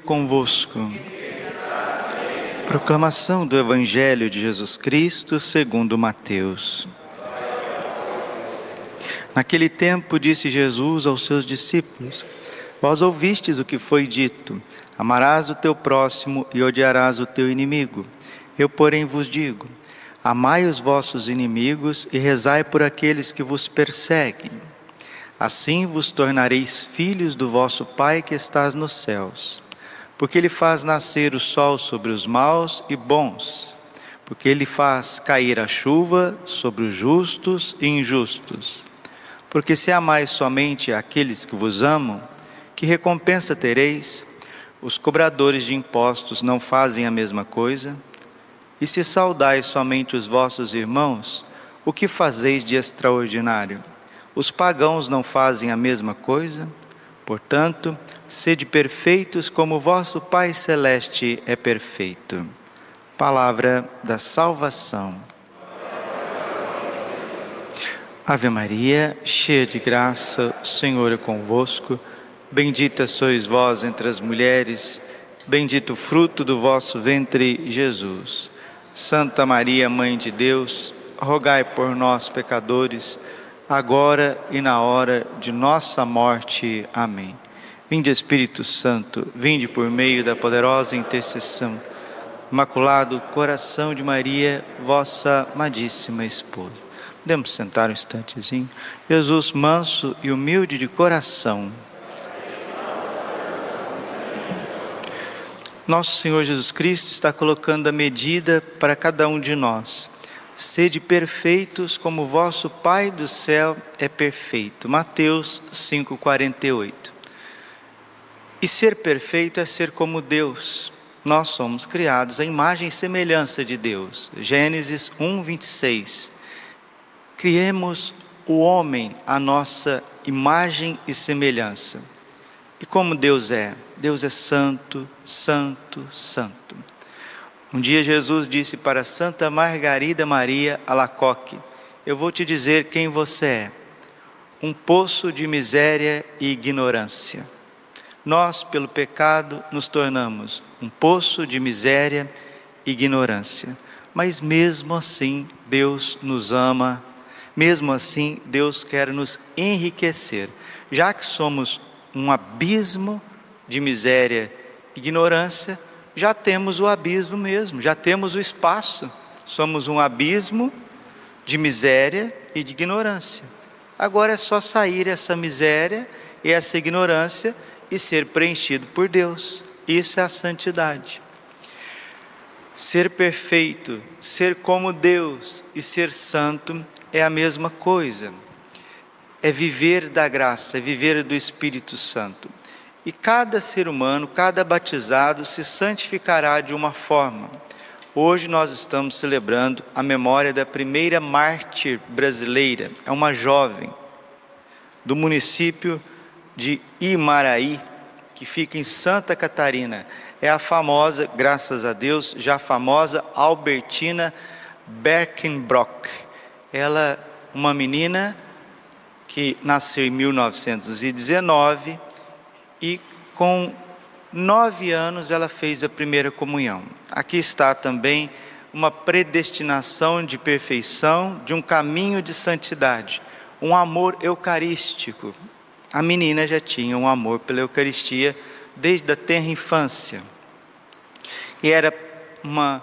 convosco. Proclamação do Evangelho de Jesus Cristo segundo Mateus. Naquele tempo disse Jesus aos seus discípulos: Vós ouvistes o que foi dito: Amarás o teu próximo e odiarás o teu inimigo. Eu, porém, vos digo: Amai os vossos inimigos e rezai por aqueles que vos perseguem. Assim vos tornareis filhos do vosso Pai que estás nos céus porque Ele faz nascer o sol sobre os maus e bons, porque Ele faz cair a chuva sobre os justos e injustos. Porque se amais somente aqueles que vos amam, que recompensa tereis? Os cobradores de impostos não fazem a mesma coisa? E se saudais somente os vossos irmãos, o que fazeis de extraordinário? Os pagãos não fazem a mesma coisa? Portanto, sede perfeitos como vosso Pai Celeste é perfeito. Palavra da salvação. Ave Maria, cheia de graça, o Senhor é convosco. Bendita sois vós entre as mulheres, bendito o fruto do vosso ventre, Jesus. Santa Maria, Mãe de Deus, rogai por nós, pecadores agora e na hora de nossa morte. Amém. Vinde Espírito Santo, vinde por meio da poderosa intercessão. Imaculado coração de Maria, vossa amadíssima esposa. Podemos sentar um instantezinho. Jesus, manso e humilde de coração. Nosso Senhor Jesus Cristo está colocando a medida para cada um de nós Sede perfeitos como vosso Pai do céu é perfeito. Mateus 5:48. E ser perfeito é ser como Deus. Nós somos criados à imagem e semelhança de Deus. Gênesis 1:26. Criemos o homem à nossa imagem e semelhança. E como Deus é? Deus é santo, santo, santo. Um dia Jesus disse para Santa Margarida Maria Alacoque: Eu vou te dizer quem você é. Um poço de miséria e ignorância. Nós, pelo pecado, nos tornamos um poço de miséria e ignorância. Mas mesmo assim, Deus nos ama, mesmo assim, Deus quer nos enriquecer. Já que somos um abismo de miséria e ignorância, já temos o abismo mesmo, já temos o espaço. Somos um abismo de miséria e de ignorância. Agora é só sair essa miséria e essa ignorância e ser preenchido por Deus. Isso é a santidade. Ser perfeito, ser como Deus e ser santo é a mesma coisa. É viver da graça, é viver do Espírito Santo. E cada ser humano, cada batizado se santificará de uma forma. Hoje nós estamos celebrando a memória da primeira mártir brasileira, é uma jovem do município de Imaraí, que fica em Santa Catarina. É a famosa, graças a Deus, já famosa Albertina Berkenbrock. Ela, uma menina que nasceu em 1919 e com nove anos ela fez a primeira comunhão. Aqui está também uma predestinação de perfeição, de um caminho de santidade, um amor eucarístico. A menina já tinha um amor pela Eucaristia desde a tenra infância. E era uma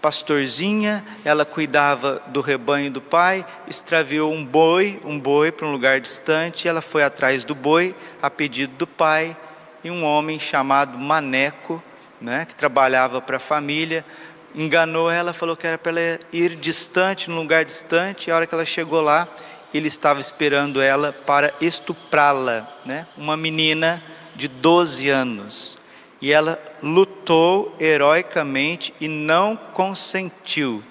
pastorzinha, ela cuidava do rebanho do pai, extraviou um boi, um boi para um lugar distante, ela foi atrás do boi a pedido do pai, e um homem chamado Maneco, né, que trabalhava para a família, enganou ela, falou que era para ela ir distante, num lugar distante, e a hora que ela chegou lá, ele estava esperando ela para estuprá-la, né? Uma menina de 12 anos e ela lutou heroicamente e não consentiu.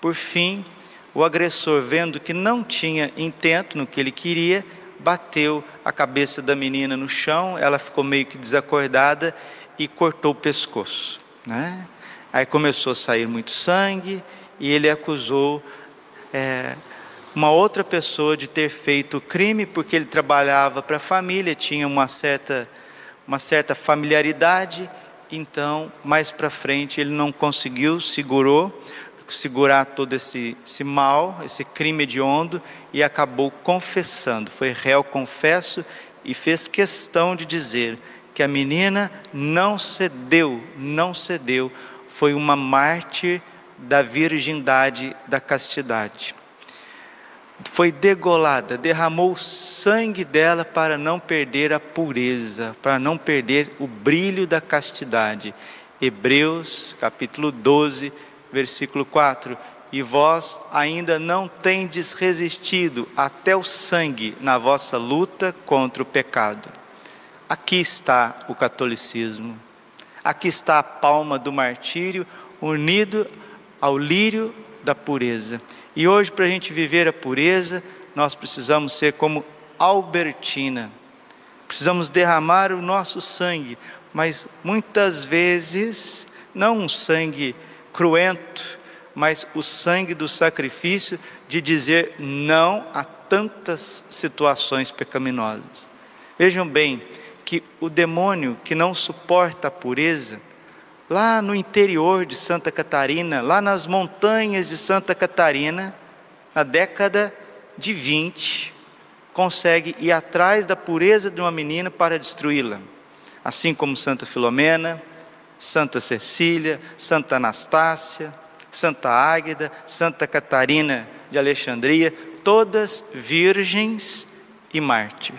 Por fim, o agressor, vendo que não tinha intento no que ele queria, bateu a cabeça da menina no chão, ela ficou meio que desacordada e cortou o pescoço. Né? Aí começou a sair muito sangue e ele acusou é, uma outra pessoa de ter feito o crime porque ele trabalhava para a família, tinha uma certa uma certa familiaridade então mais para frente ele não conseguiu, segurou, segurar todo esse, esse mal, esse crime hediondo e acabou confessando. Foi réu confesso e fez questão de dizer que a menina não cedeu, não cedeu, foi uma mártir da virgindade, da castidade. Foi degolada, derramou o sangue dela para não perder a pureza, para não perder o brilho da castidade. Hebreus capítulo 12, versículo 4. E vós ainda não tendes resistido até o sangue na vossa luta contra o pecado. Aqui está o catolicismo. Aqui está a palma do martírio unido ao lírio da pureza. E hoje, para a gente viver a pureza, nós precisamos ser como Albertina. Precisamos derramar o nosso sangue, mas muitas vezes, não um sangue cruento, mas o sangue do sacrifício de dizer não a tantas situações pecaminosas. Vejam bem que o demônio que não suporta a pureza, lá no interior de Santa Catarina, lá nas montanhas de Santa Catarina, na década de 20, consegue ir atrás da pureza de uma menina para destruí-la. Assim como Santa Filomena, Santa Cecília, Santa Anastácia, Santa Águeda, Santa Catarina de Alexandria, todas virgens e mártir.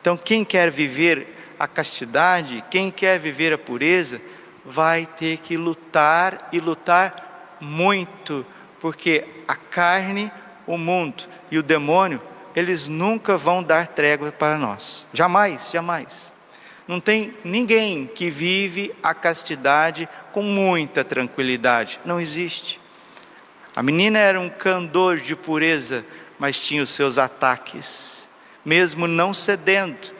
Então, quem quer viver a castidade, quem quer viver a pureza, vai ter que lutar e lutar muito, porque a carne, o mundo e o demônio, eles nunca vão dar trégua para nós. Jamais, jamais. Não tem ninguém que vive a castidade com muita tranquilidade. Não existe. A menina era um candor de pureza, mas tinha os seus ataques. Mesmo não cedendo,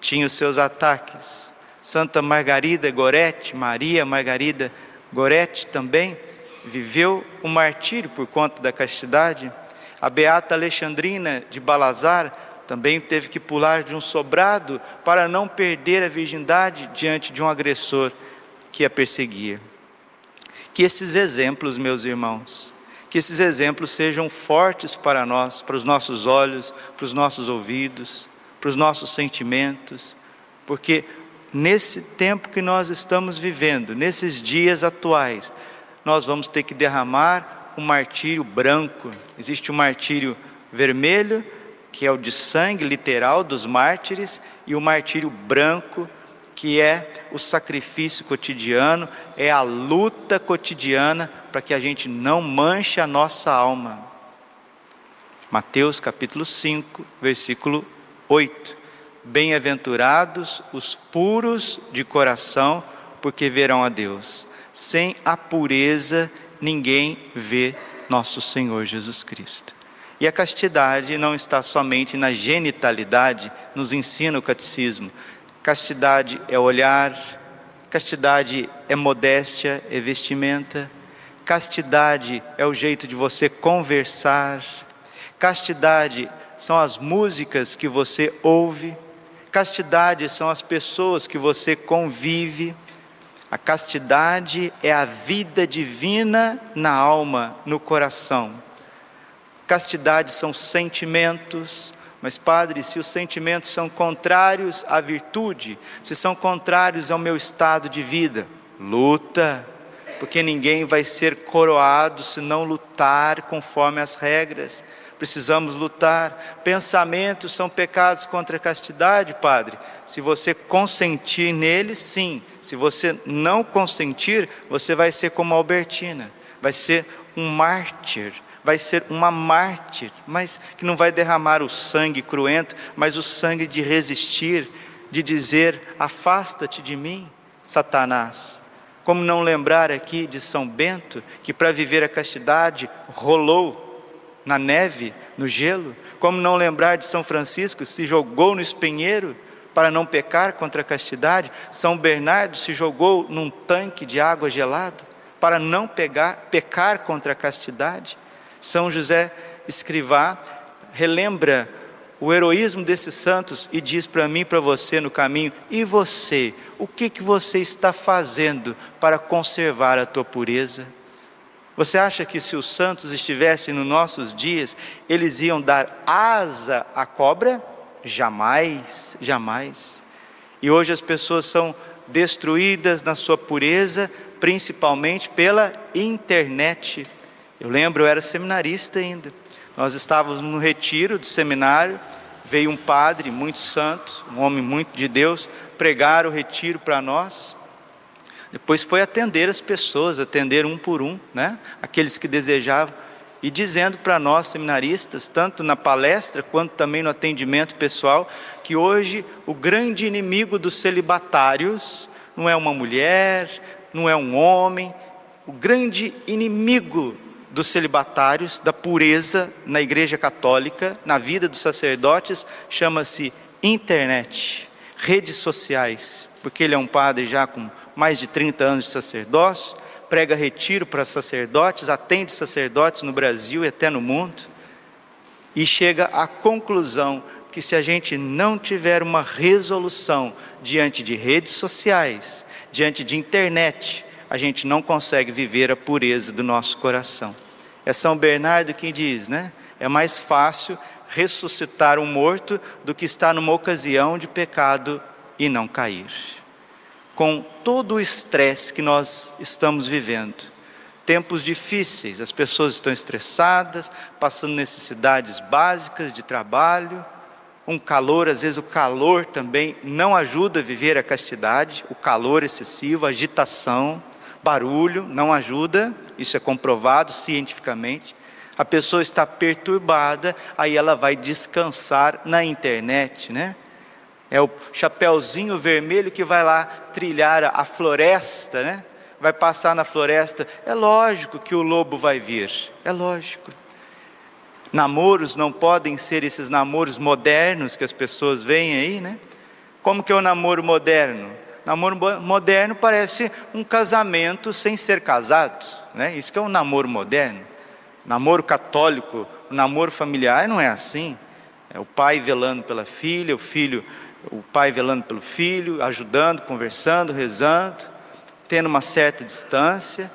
tinha os seus ataques. Santa Margarida Gorete, Maria Margarida Gorete também viveu um martírio por conta da castidade. A beata Alexandrina de Balazar também teve que pular de um sobrado para não perder a virgindade diante de um agressor que a perseguia. Que esses exemplos, meus irmãos, que esses exemplos sejam fortes para nós, para os nossos olhos, para os nossos ouvidos, para os nossos sentimentos, porque nesse tempo que nós estamos vivendo, nesses dias atuais, nós vamos ter que derramar um martírio branco. Existe o um martírio vermelho, que é o de sangue literal dos mártires, e o martírio branco, que é o sacrifício cotidiano, é a luta cotidiana para que a gente não manche a nossa alma. Mateus capítulo 5, versículo 8. Bem-aventurados os puros de coração, porque verão a Deus. Sem a pureza, ninguém vê nosso Senhor Jesus Cristo. E a castidade não está somente na genitalidade, nos ensina o catecismo. Castidade é olhar, castidade é modéstia, é vestimenta, castidade é o jeito de você conversar, castidade são as músicas que você ouve, castidade são as pessoas que você convive. A castidade é a vida divina na alma, no coração. Castidade são sentimentos, mas, Padre, se os sentimentos são contrários à virtude, se são contrários ao meu estado de vida, luta, porque ninguém vai ser coroado se não lutar conforme as regras. Precisamos lutar. Pensamentos são pecados contra a castidade, Padre. Se você consentir neles, sim. Se você não consentir, você vai ser como Albertina, vai ser um mártir vai ser uma mártir, mas que não vai derramar o sangue cruento, mas o sangue de resistir, de dizer: afasta-te de mim, Satanás. Como não lembrar aqui de São Bento, que para viver a castidade rolou na neve, no gelo? Como não lembrar de São Francisco, se jogou no espinheiro para não pecar contra a castidade? São Bernardo se jogou num tanque de água gelada para não pegar, pecar contra a castidade? São José Escrivá relembra o heroísmo desses santos e diz para mim, para você no caminho: e você? O que que você está fazendo para conservar a tua pureza? Você acha que se os santos estivessem nos nossos dias, eles iam dar asa à cobra? Jamais, jamais. E hoje as pessoas são destruídas na sua pureza, principalmente pela internet. Eu lembro, eu era seminarista ainda. Nós estávamos no retiro do seminário, veio um padre muito santo, um homem muito de Deus, pregar o retiro para nós. Depois foi atender as pessoas, atender um por um, né? aqueles que desejavam, e dizendo para nós seminaristas, tanto na palestra quanto também no atendimento pessoal, que hoje o grande inimigo dos celibatários não é uma mulher, não é um homem, o grande inimigo dos celibatários, da pureza na Igreja Católica, na vida dos sacerdotes, chama-se internet, redes sociais, porque ele é um padre já com mais de 30 anos de sacerdócio, prega retiro para sacerdotes, atende sacerdotes no Brasil e até no mundo, e chega à conclusão que se a gente não tiver uma resolução diante de redes sociais, diante de internet, a gente não consegue viver a pureza do nosso coração. É São Bernardo quem diz, né? É mais fácil ressuscitar um morto do que estar numa ocasião de pecado e não cair com todo o estresse que nós estamos vivendo. Tempos difíceis, as pessoas estão estressadas, passando necessidades básicas de trabalho, um calor, às vezes o calor também não ajuda a viver a castidade, o calor excessivo, agitação, barulho, não ajuda, isso é comprovado cientificamente. A pessoa está perturbada, aí ela vai descansar na internet, né? É o chapeuzinho vermelho que vai lá trilhar a floresta, né? Vai passar na floresta. É lógico que o lobo vai vir. É lógico. Namoros não podem ser esses namoros modernos que as pessoas veem aí, né? Como que é o namoro moderno? Namoro moderno parece um casamento sem ser casado, né? Isso que é um namoro moderno. Namoro católico, namoro familiar não é assim. É o pai velando pela filha, o filho o pai velando pelo filho, ajudando, conversando, rezando, tendo uma certa distância.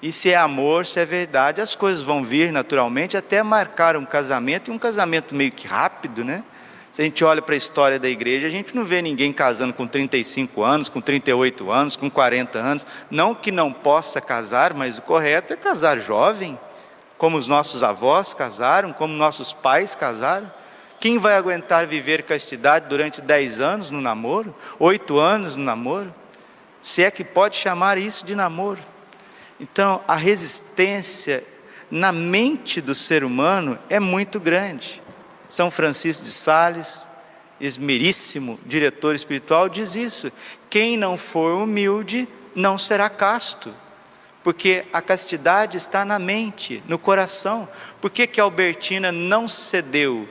E se é amor, se é verdade, as coisas vão vir naturalmente até marcar um casamento, e um casamento meio que rápido, né? Se a gente olha para a história da igreja, a gente não vê ninguém casando com 35 anos, com 38 anos, com 40 anos. Não que não possa casar, mas o correto é casar jovem, como os nossos avós casaram, como nossos pais casaram. Quem vai aguentar viver castidade durante dez anos no namoro? Oito anos no namoro? Se é que pode chamar isso de namoro. Então, a resistência na mente do ser humano é muito grande. São Francisco de Sales, esmeríssimo diretor espiritual, diz isso: quem não for humilde não será casto, porque a castidade está na mente, no coração. Por que, que Albertina não cedeu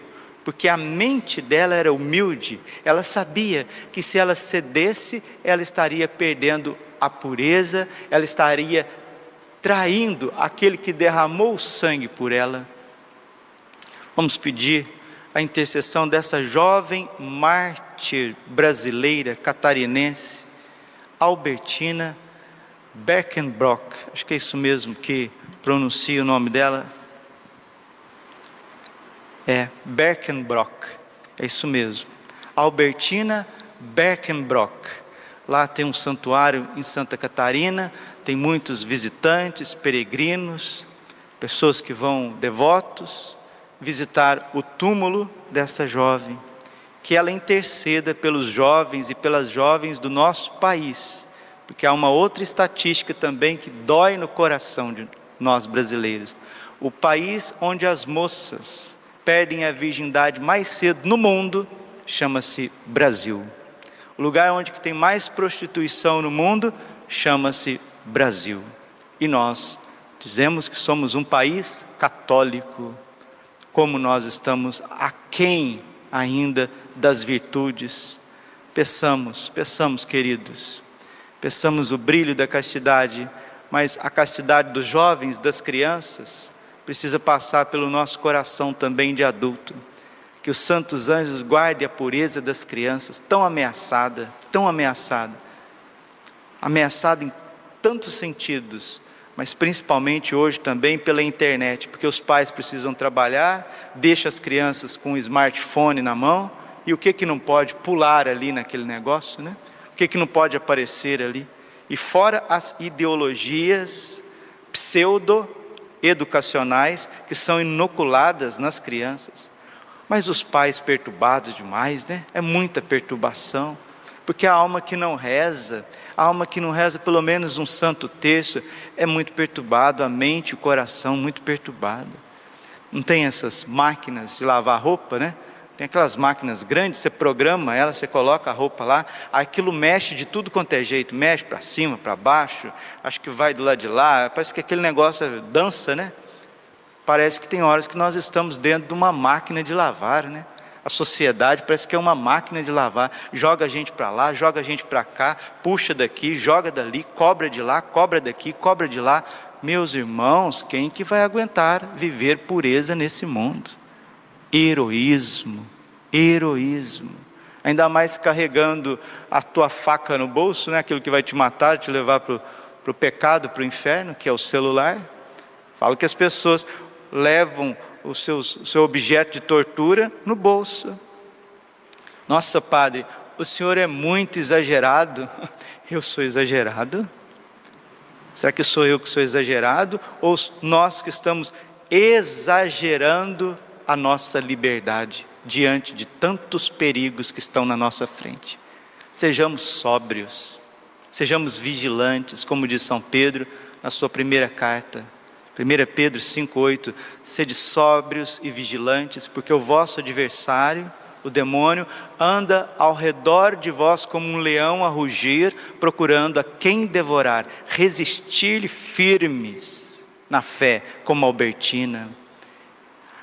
porque a mente dela era humilde, ela sabia que se ela cedesse, ela estaria perdendo a pureza, ela estaria traindo aquele que derramou o sangue por ela. Vamos pedir a intercessão dessa jovem mártir brasileira, catarinense, Albertina Berkenbrock, acho que é isso mesmo que pronuncia o nome dela, é Berkenbrock, é isso mesmo. Albertina Berkenbrock. Lá tem um santuário em Santa Catarina, tem muitos visitantes, peregrinos, pessoas que vão devotos visitar o túmulo dessa jovem. Que ela interceda pelos jovens e pelas jovens do nosso país, porque há uma outra estatística também que dói no coração de nós brasileiros. O país onde as moças perdem a virgindade mais cedo no mundo chama-se Brasil. O lugar onde tem mais prostituição no mundo chama-se Brasil. E nós dizemos que somos um país católico. Como nós estamos aquém ainda das virtudes. Peçamos, peçamos, queridos, peçamos o brilho da castidade, mas a castidade dos jovens, das crianças, precisa passar pelo nosso coração também de adulto. que os santos anjos guardem a pureza das crianças, tão ameaçada, tão ameaçada, ameaçada em tantos sentidos, mas principalmente hoje também pela internet, porque os pais precisam trabalhar, deixa as crianças com o smartphone na mão, e o que que não pode pular ali naquele negócio, né? O que que não pode aparecer ali? E fora as ideologias pseudo educacionais que são inoculadas nas crianças. Mas os pais perturbados demais, né? É muita perturbação. Porque a alma que não reza, a alma que não reza pelo menos um santo terço, é muito perturbado, a mente, o coração muito perturbado. Não tem essas máquinas de lavar roupa, né? Tem aquelas máquinas grandes, você programa ela, você coloca a roupa lá, aquilo mexe de tudo quanto é jeito, mexe para cima, para baixo, acho que vai do lado de lá, parece que aquele negócio dança, né? Parece que tem horas que nós estamos dentro de uma máquina de lavar, né? A sociedade parece que é uma máquina de lavar, joga a gente para lá, joga a gente para cá, puxa daqui, joga dali, cobra de lá, cobra daqui, cobra de lá. Meus irmãos, quem que vai aguentar viver pureza nesse mundo? Heroísmo, heroísmo. Ainda mais carregando a tua faca no bolso, né? aquilo que vai te matar, te levar para o pecado, para o inferno, que é o celular. Falo que as pessoas levam o seu, o seu objeto de tortura no bolso. Nossa, padre, o senhor é muito exagerado. Eu sou exagerado? Será que sou eu que sou exagerado? Ou nós que estamos exagerando a nossa liberdade diante de tantos perigos que estão na nossa frente. Sejamos sóbrios, sejamos vigilantes, como diz São Pedro na sua primeira carta. 1 Pedro 5,8: Sede sóbrios e vigilantes, porque o vosso adversário, o demônio, anda ao redor de vós como um leão a rugir, procurando a quem devorar. Resistir-lhe firmes na fé, como Albertina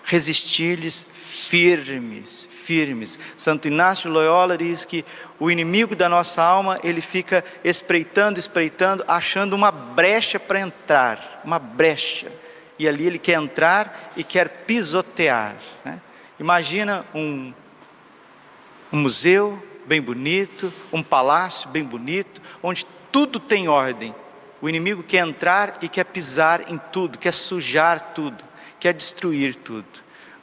resistir-lhes firmes, firmes. Santo Inácio Loyola diz que o inimigo da nossa alma, ele fica espreitando, espreitando, achando uma brecha para entrar, uma brecha. E ali ele quer entrar e quer pisotear. Né? Imagina um, um museu bem bonito, um palácio bem bonito, onde tudo tem ordem. O inimigo quer entrar e quer pisar em tudo, quer sujar tudo quer destruir tudo.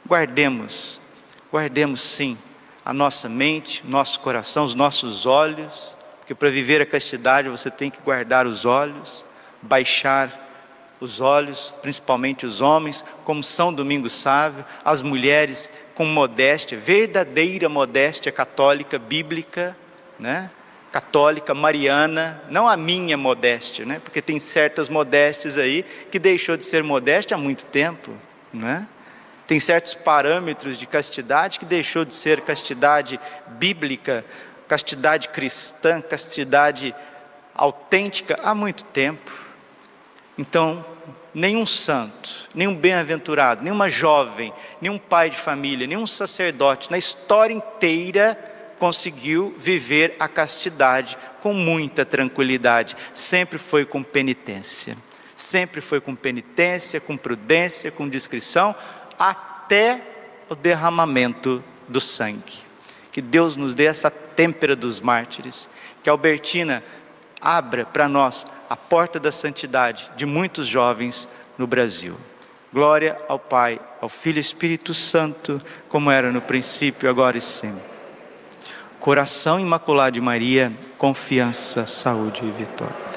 Guardemos, guardemos sim a nossa mente, nosso coração, os nossos olhos, porque para viver a castidade você tem que guardar os olhos, baixar os olhos, principalmente os homens, como São Domingos Sávio, as mulheres com modéstia, verdadeira modéstia católica, bíblica, né? católica, mariana, não a minha modéstia, né? porque tem certas modéstias aí que deixou de ser modéstia há muito tempo. Né? Tem certos parâmetros de castidade que deixou de ser castidade bíblica, castidade cristã, castidade autêntica há muito tempo. Então, nenhum santo, nenhum bem-aventurado, nenhuma jovem, nenhum pai de família, nenhum sacerdote na história inteira conseguiu viver a castidade com muita tranquilidade, sempre foi com penitência. Sempre foi com penitência, com prudência, com discrição, até o derramamento do sangue. Que Deus nos dê essa têmpera dos mártires, que Albertina abra para nós a porta da santidade de muitos jovens no Brasil. Glória ao Pai, ao Filho e Espírito Santo, como era no princípio, agora e sempre. Coração imaculado de Maria, confiança, saúde e vitória.